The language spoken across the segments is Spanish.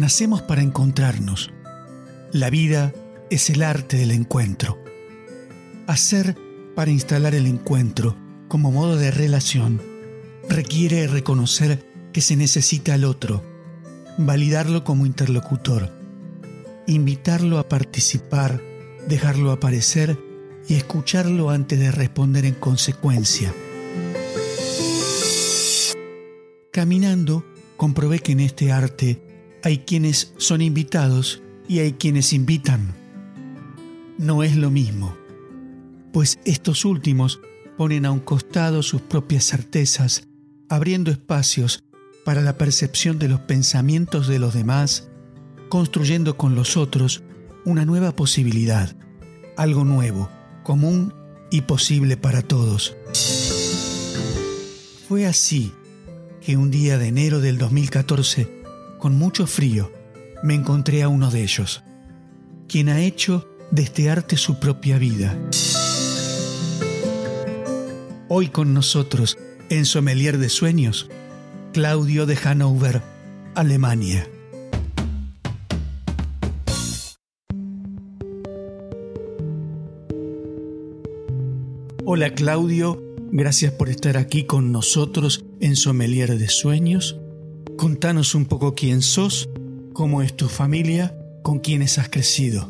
nacemos para encontrarnos. La vida es el arte del encuentro. Hacer para instalar el encuentro como modo de relación requiere reconocer que se necesita al otro, validarlo como interlocutor, invitarlo a participar, dejarlo aparecer y escucharlo antes de responder en consecuencia. Caminando, comprobé que en este arte hay quienes son invitados y hay quienes invitan. No es lo mismo, pues estos últimos ponen a un costado sus propias certezas, abriendo espacios para la percepción de los pensamientos de los demás, construyendo con los otros una nueva posibilidad, algo nuevo, común y posible para todos. Fue así que un día de enero del 2014, con mucho frío, me encontré a uno de ellos, quien ha hecho de este arte su propia vida. Hoy con nosotros, en Sommelier de Sueños, Claudio de Hannover, Alemania. Hola Claudio, gracias por estar aquí con nosotros en Sommelier de Sueños. Contanos un poco quién sos, cómo es tu familia, con quiénes has crecido.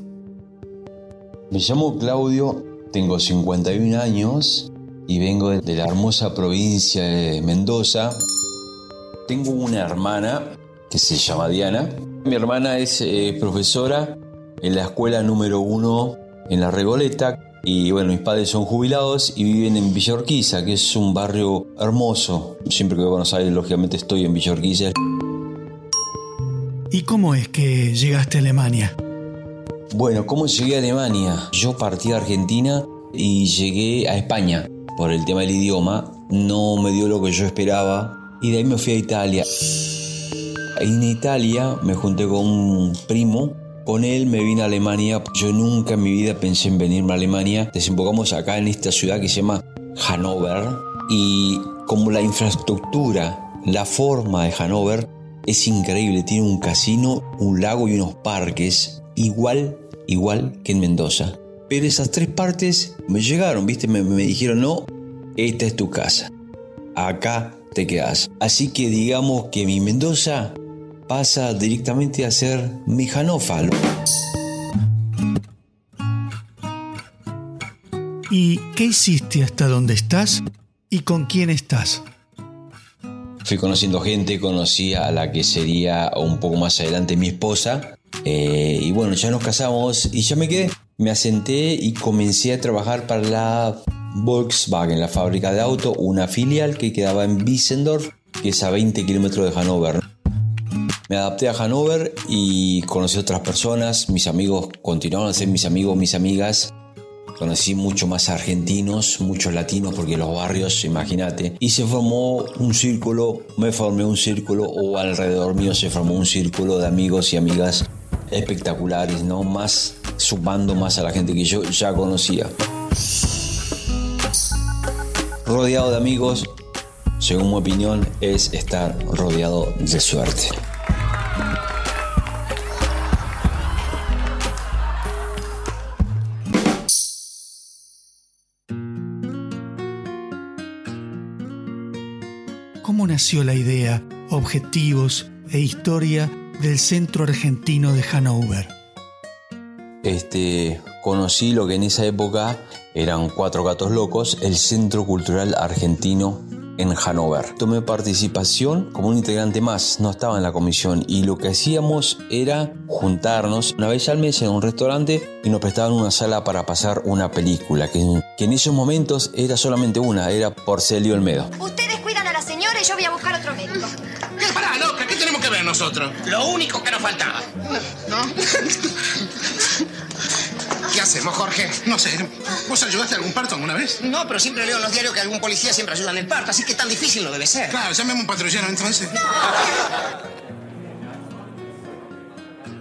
Me llamo Claudio, tengo 51 años y vengo de la hermosa provincia de Mendoza. Tengo una hermana que se llama Diana. Mi hermana es eh, profesora en la escuela número uno en la Regoleta y bueno, mis padres son jubilados y viven en Villa Urquiza, que es un barrio hermoso. Siempre que voy a Buenos Aires, lógicamente estoy en Villa Urquiza. ¿Y cómo es que llegaste a Alemania? Bueno, ¿cómo llegué a Alemania? Yo partí de Argentina y llegué a España por el tema del idioma. No me dio lo que yo esperaba y de ahí me fui a Italia. En Italia me junté con un primo con él me vine a Alemania. Yo nunca en mi vida pensé en venirme a Alemania. Desembocamos acá en esta ciudad que se llama Hannover. Y como la infraestructura, la forma de Hannover es increíble. Tiene un casino, un lago y unos parques. Igual, igual que en Mendoza. Pero esas tres partes me llegaron, ¿viste? Me, me dijeron, no, esta es tu casa. Acá te quedas. Así que digamos que mi Mendoza pasa directamente a ser Mijanófalo. ¿Y qué hiciste hasta donde estás y con quién estás? Fui conociendo gente, conocí a la que sería un poco más adelante mi esposa. Eh, y bueno, ya nos casamos y ya me quedé. Me asenté y comencé a trabajar para la Volkswagen, la fábrica de auto, una filial que quedaba en Wissendorf, que es a 20 kilómetros de Hannover. Me adapté a Hannover y conocí otras personas. Mis amigos continuaron a ser mis amigos, mis amigas. Conocí mucho más argentinos, muchos latinos, porque los barrios, imagínate. Y se formó un círculo, me formé un círculo, o alrededor mío se formó un círculo de amigos y amigas espectaculares, ¿no? Más sumando más a la gente que yo ya conocía. Rodeado de amigos, según mi opinión, es estar rodeado de suerte. Nació la idea, objetivos e historia del Centro Argentino de Hannover? Este, conocí lo que en esa época eran Cuatro Gatos Locos, el Centro Cultural Argentino en Hannover. Tomé participación como un integrante más, no estaba en la comisión y lo que hacíamos era juntarnos una vez al mes en un restaurante y nos prestaban una sala para pasar una película, que, que en esos momentos era solamente una, era Porcelio Olmedo yo voy a buscar otro médico. ¿Qué? Pará, loca, ¿qué tenemos que ver nosotros? Lo único que nos faltaba. ¿No? ¿Qué hacemos, Jorge? No sé. ¿Vos ayudaste a algún parto alguna vez? No, pero siempre leo en los diarios que algún policía siempre ayuda en el parto, así que tan difícil no debe ser. Claro, llamemos un patrullero entonces.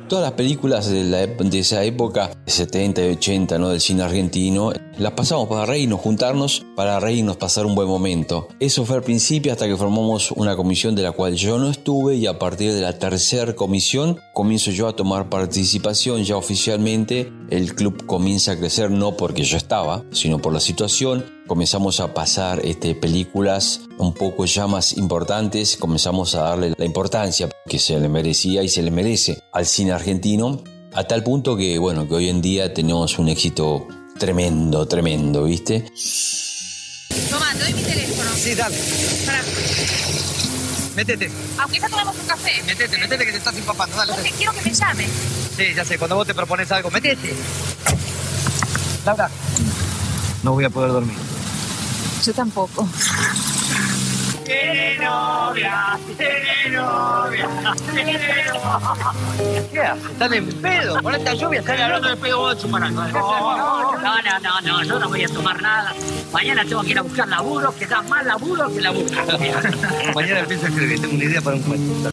Todas las películas de, la, de esa época, 70 y 80, ¿no? del cine argentino, las pasamos para reírnos, juntarnos, para reírnos, pasar un buen momento. Eso fue al principio hasta que formamos una comisión de la cual yo no estuve y a partir de la tercera comisión comienzo yo a tomar participación ya oficialmente. El club comienza a crecer no porque yo estaba, sino por la situación. Comenzamos a pasar este, películas un poco ya más importantes, comenzamos a darle la importancia que se le merecía y se le merece al cine argentino, a tal punto que, bueno, que hoy en día tenemos un éxito tremendo, tremendo, ¿viste? Toma, te doy mi teléfono. Sí, dale. Para. Métete. Aunque ya tomamos un café. Métete, métete que te estás empapando. Dale. Porque quiero que me llame. Sí, ya sé. Cuando vos te propones algo, métete. Laura. No voy a poder dormir. Yo tampoco. Novia, tiene novia, tiene novia. ¿Qué haces? Están en pedo. Con esta lluvia están hablando de pedo vos de chupar algo. No, no, no, no, yo no voy a tomar nada. Mañana tengo que ir a buscar laburo, que da más laburo que laburo. Mañana empiezo a escribir. Tengo una idea para un cuento.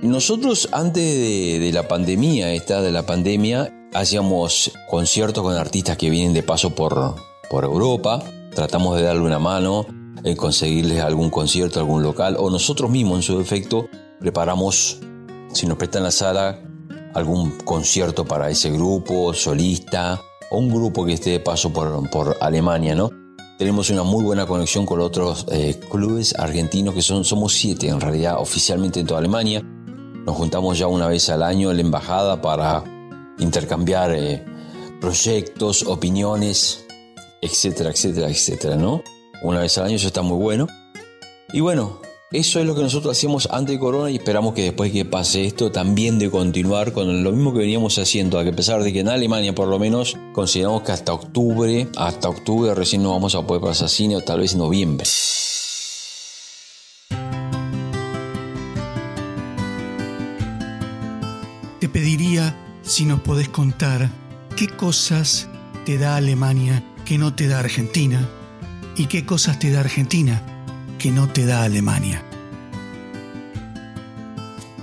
Nosotros antes de, de la pandemia, esta de la pandemia, hacíamos conciertos con artistas que vienen de paso por, por Europa. Tratamos de darle una mano, en conseguirles algún concierto, algún local, o nosotros mismos en su defecto preparamos, si nos prestan la sala, algún concierto para ese grupo, solista, o un grupo que esté de paso por, por Alemania, ¿no? Tenemos una muy buena conexión con otros eh, clubes argentinos, que son, somos siete en realidad, oficialmente en toda Alemania. Nos juntamos ya una vez al año en la embajada para intercambiar eh, proyectos, opiniones, etcétera, etcétera, etcétera, ¿no? Una vez al año eso está muy bueno. Y bueno, eso es lo que nosotros hacíamos antes de Corona y esperamos que después que pase esto también de continuar con lo mismo que veníamos haciendo, a pesar de que en Alemania por lo menos consideramos que hasta octubre, hasta octubre recién nos vamos a poder pasar cine o tal vez noviembre. Te pediría si nos podés contar qué cosas te da Alemania que no te da Argentina y qué cosas te da Argentina que no te da Alemania.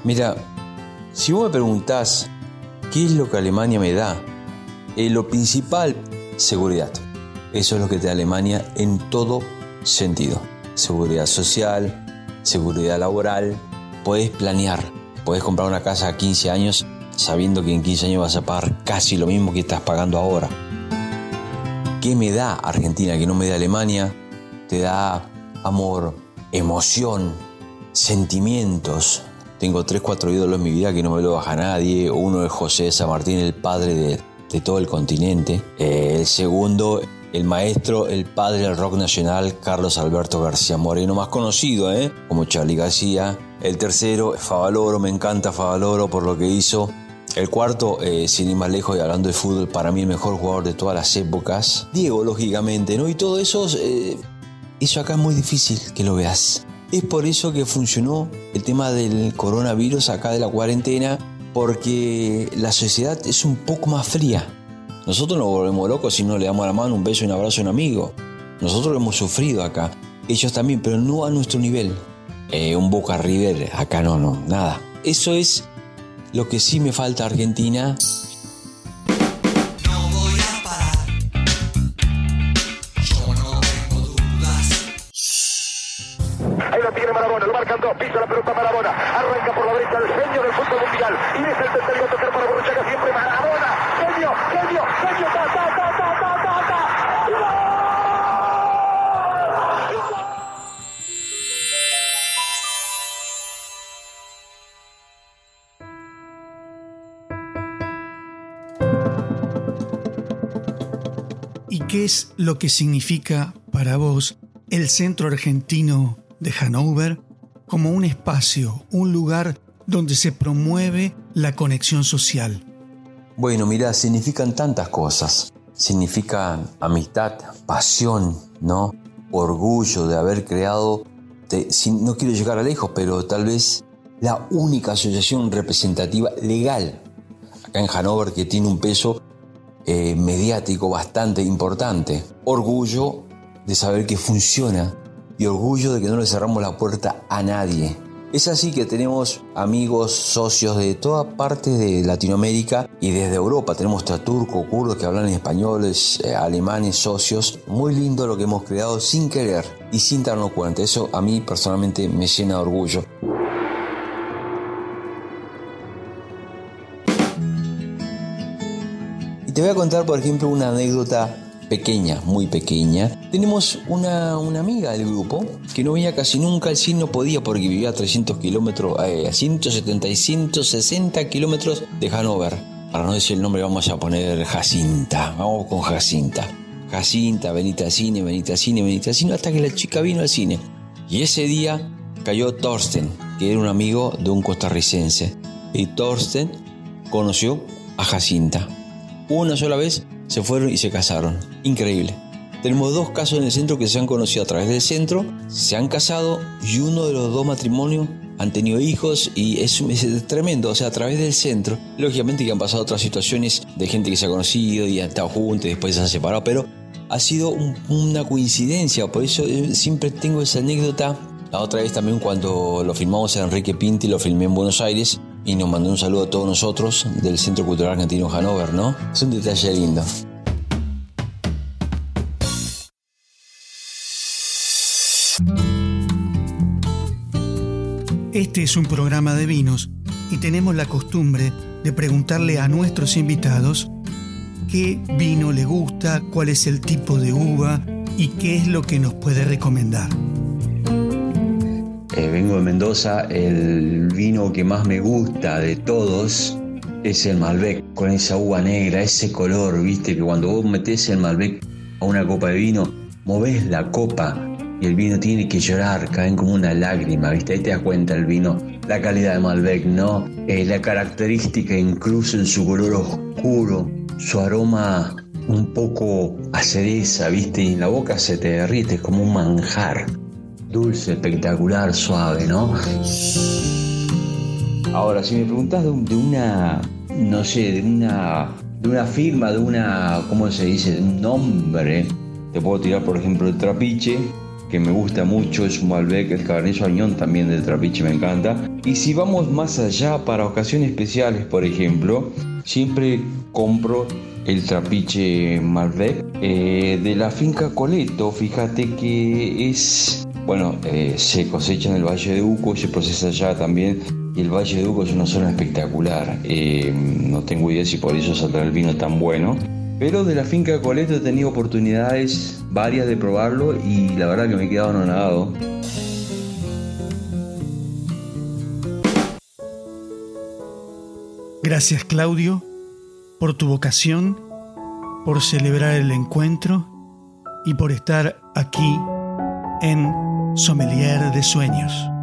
Mira, si vos me preguntás qué es lo que Alemania me da, eh, lo principal, seguridad. Eso es lo que te da Alemania en todo sentido. Seguridad social, seguridad laboral. Podés planear, podés comprar una casa a 15 años sabiendo que en 15 años vas a pagar casi lo mismo que estás pagando ahora. ¿Qué me da Argentina que no me da Alemania? Te da amor, emoción, sentimientos. Tengo tres, cuatro ídolos en mi vida que no me lo baja nadie. Uno es José de San Martín, el padre de, todo el continente. Eh, el segundo, el maestro, el padre del rock nacional, Carlos Alberto García Moreno, más conocido ¿eh? como Charlie García. El tercero, Favaloro, me encanta Favaloro por lo que hizo. El cuarto, eh, sin ir más lejos y hablando de fútbol, para mí el mejor jugador de todas las épocas. Diego, lógicamente, ¿no? Y todo eso, eh, eso acá es muy difícil que lo veas. Es por eso que funcionó el tema del coronavirus acá de la cuarentena, porque la sociedad es un poco más fría. Nosotros nos volvemos locos si no le damos la mano, un beso un abrazo a un amigo. Nosotros lo hemos sufrido acá. Ellos también, pero no a nuestro nivel. Eh, un Boca River, acá no, no, nada. Eso es lo que sí me falta Argentina. ¿Y qué es lo que significa para vos el centro argentino de Hannover como un espacio, un lugar donde se promueve la conexión social? Bueno, mira, significan tantas cosas. Significan amistad, pasión, ¿no? Orgullo de haber creado, si- no quiero llegar a lejos, pero tal vez la única asociación representativa legal acá en Hannover que tiene un peso eh, mediático bastante importante. Orgullo de saber que funciona y orgullo de que no le cerramos la puerta a nadie. Es así que tenemos amigos, socios de toda parte de Latinoamérica y desde Europa. Tenemos turcos, kurdos que hablan españoles, eh, alemanes, socios. Muy lindo lo que hemos creado sin querer y sin darnos cuenta. Eso a mí personalmente me llena de orgullo. Te voy a contar, por ejemplo, una anécdota pequeña, muy pequeña. Tenemos una, una amiga del grupo que no venía casi nunca al cine, no podía porque vivía a 300 kilómetros, eh, a 170 y 160 kilómetros de Hanover. Para no decir el nombre, vamos a poner Jacinta. Vamos con Jacinta. Jacinta, venite al cine, venite al cine, venite al cine, hasta que la chica vino al cine. Y ese día cayó Thorsten, que era un amigo de un costarricense. Y Thorsten conoció a Jacinta. Una sola vez se fueron y se casaron. Increíble. Tenemos dos casos en el centro que se han conocido a través del centro, se han casado y uno de los dos matrimonios han tenido hijos y es, es, tremendo, o sea, a través del centro. Lógicamente que han pasado otras situaciones de gente que se ha conocido y han estado juntos y después se han separado, pero ha sido un, una coincidencia, por eso eh, siempre tengo esa anécdota. La otra vez también cuando lo filmamos a Enrique Pinti, lo filmé en Buenos Aires y nos mandó un saludo a todos nosotros del Centro Cultural Argentino Hanover, ¿no? Es un detalle lindo. Este es un programa de vinos y tenemos la costumbre de preguntarle a nuestros invitados qué vino le gusta, cuál es el tipo de uva y qué es lo que nos puede recomendar. Eh, vengo de Mendoza, el vino que más me gusta de todos es el Malbec, con esa uva negra, ese color, viste, que cuando vos metés el Malbec a una copa de vino, movés la copa y el vino tiene que llorar, caen como una lágrima, ¿viste? Ahí te das cuenta el vino, la calidad de Malbec, ¿no? Eh, la característica incluso en su color oscuro, su aroma un poco a cereza, ¿viste? Y en la boca se te derrite, es como un manjar. Dulce, espectacular, suave, ¿no? Ahora, si me preguntas de, una, no sé, de una, de una firma, de una, ¿cómo se dice? De un nombre, te puedo tirar, por ejemplo, el trapiche, que me gusta mucho, es un Malbec, el Cabernet Sauvignon también del Trapiche me encanta. Y si vamos más allá, para ocasiones especiales, por ejemplo, siempre compro el Trapiche Malbec eh, de la finca Coleto. Fíjate que es, bueno, eh, se cosecha en el Valle de Uco, se procesa allá también. Y el Valle de Uco es una zona espectacular. Eh, no tengo idea si por eso saldrá el vino tan bueno. Pero de la finca Coleto he tenido oportunidades varias de probarlo y la verdad que me he quedado anonadado. Gracias Claudio por tu vocación, por celebrar el encuentro y por estar aquí en Sommelier de Sueños.